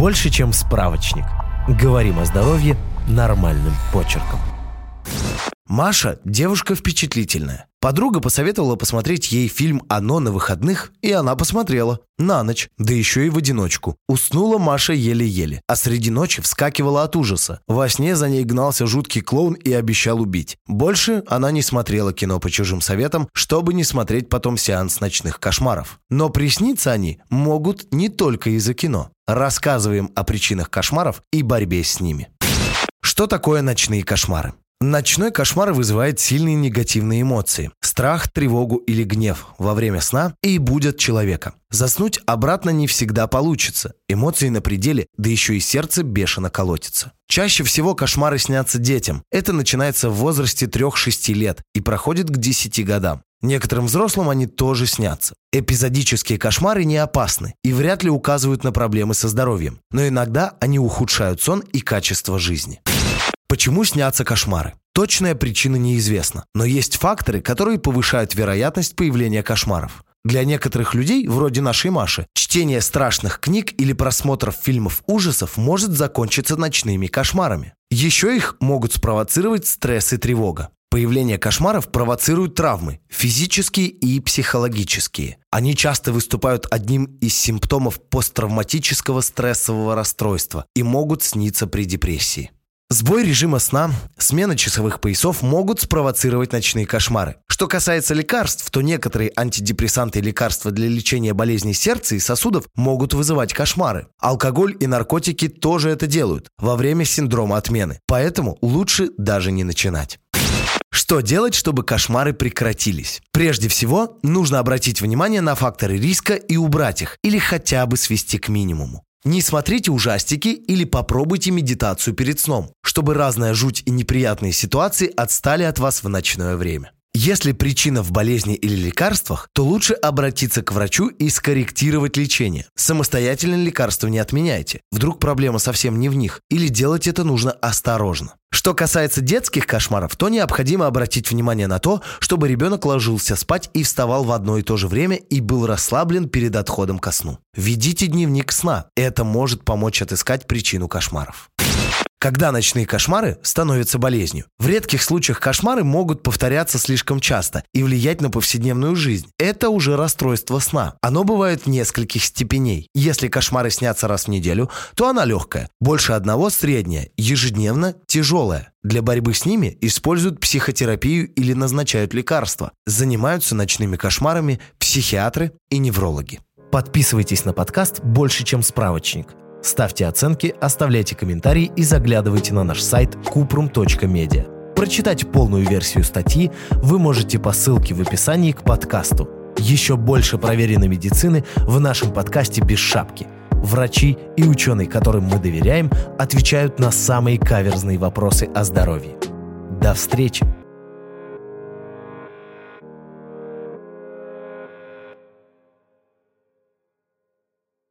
больше, чем справочник. Говорим о здоровье нормальным почерком. Маша – девушка впечатлительная. Подруга посоветовала посмотреть ей фильм «Оно» на выходных, и она посмотрела. На ночь, да еще и в одиночку. Уснула Маша еле-еле, а среди ночи вскакивала от ужаса. Во сне за ней гнался жуткий клоун и обещал убить. Больше она не смотрела кино по чужим советам, чтобы не смотреть потом сеанс ночных кошмаров. Но присниться они могут не только из-за кино. Рассказываем о причинах кошмаров и борьбе с ними. Что такое ночные кошмары? Ночной кошмар вызывает сильные негативные эмоции – страх, тревогу или гнев во время сна и будет человека. Заснуть обратно не всегда получится. Эмоции на пределе, да еще и сердце бешено колотится. Чаще всего кошмары снятся детям. Это начинается в возрасте 3-6 лет и проходит к 10 годам. Некоторым взрослым они тоже снятся. Эпизодические кошмары не опасны и вряд ли указывают на проблемы со здоровьем, но иногда они ухудшают сон и качество жизни. Почему снятся кошмары? Точная причина неизвестна, но есть факторы, которые повышают вероятность появления кошмаров. Для некоторых людей, вроде нашей Маши, чтение страшных книг или просмотр фильмов ужасов может закончиться ночными кошмарами. Еще их могут спровоцировать стресс и тревога. Появление кошмаров провоцирует травмы, физические и психологические. Они часто выступают одним из симптомов посттравматического стрессового расстройства и могут сниться при депрессии. Сбой режима сна, смена часовых поясов могут спровоцировать ночные кошмары. Что касается лекарств, то некоторые антидепрессанты и лекарства для лечения болезней сердца и сосудов могут вызывать кошмары. Алкоголь и наркотики тоже это делают во время синдрома отмены. Поэтому лучше даже не начинать. Что делать, чтобы кошмары прекратились? Прежде всего, нужно обратить внимание на факторы риска и убрать их, или хотя бы свести к минимуму. Не смотрите ужастики или попробуйте медитацию перед сном, чтобы разная жуть и неприятные ситуации отстали от вас в ночное время. Если причина в болезни или лекарствах, то лучше обратиться к врачу и скорректировать лечение. Самостоятельно лекарства не отменяйте. Вдруг проблема совсем не в них, или делать это нужно осторожно. Что касается детских кошмаров, то необходимо обратить внимание на то, чтобы ребенок ложился спать и вставал в одно и то же время и был расслаблен перед отходом ко сну. Ведите дневник сна. Это может помочь отыскать причину кошмаров. Когда ночные кошмары становятся болезнью? В редких случаях кошмары могут повторяться слишком часто и влиять на повседневную жизнь. Это уже расстройство сна. Оно бывает нескольких степеней. Если кошмары снятся раз в неделю, то она легкая. Больше одного средняя, ежедневно тяжелая. Для борьбы с ними используют психотерапию или назначают лекарства. Занимаются ночными кошмарами психиатры и неврологи. Подписывайтесь на подкаст «Больше, чем справочник». Ставьте оценки, оставляйте комментарии и заглядывайте на наш сайт kuprum.media. Прочитать полную версию статьи вы можете по ссылке в описании к подкасту. Еще больше проверенной медицины в нашем подкасте «Без шапки». Врачи и ученые, которым мы доверяем, отвечают на самые каверзные вопросы о здоровье. До встречи!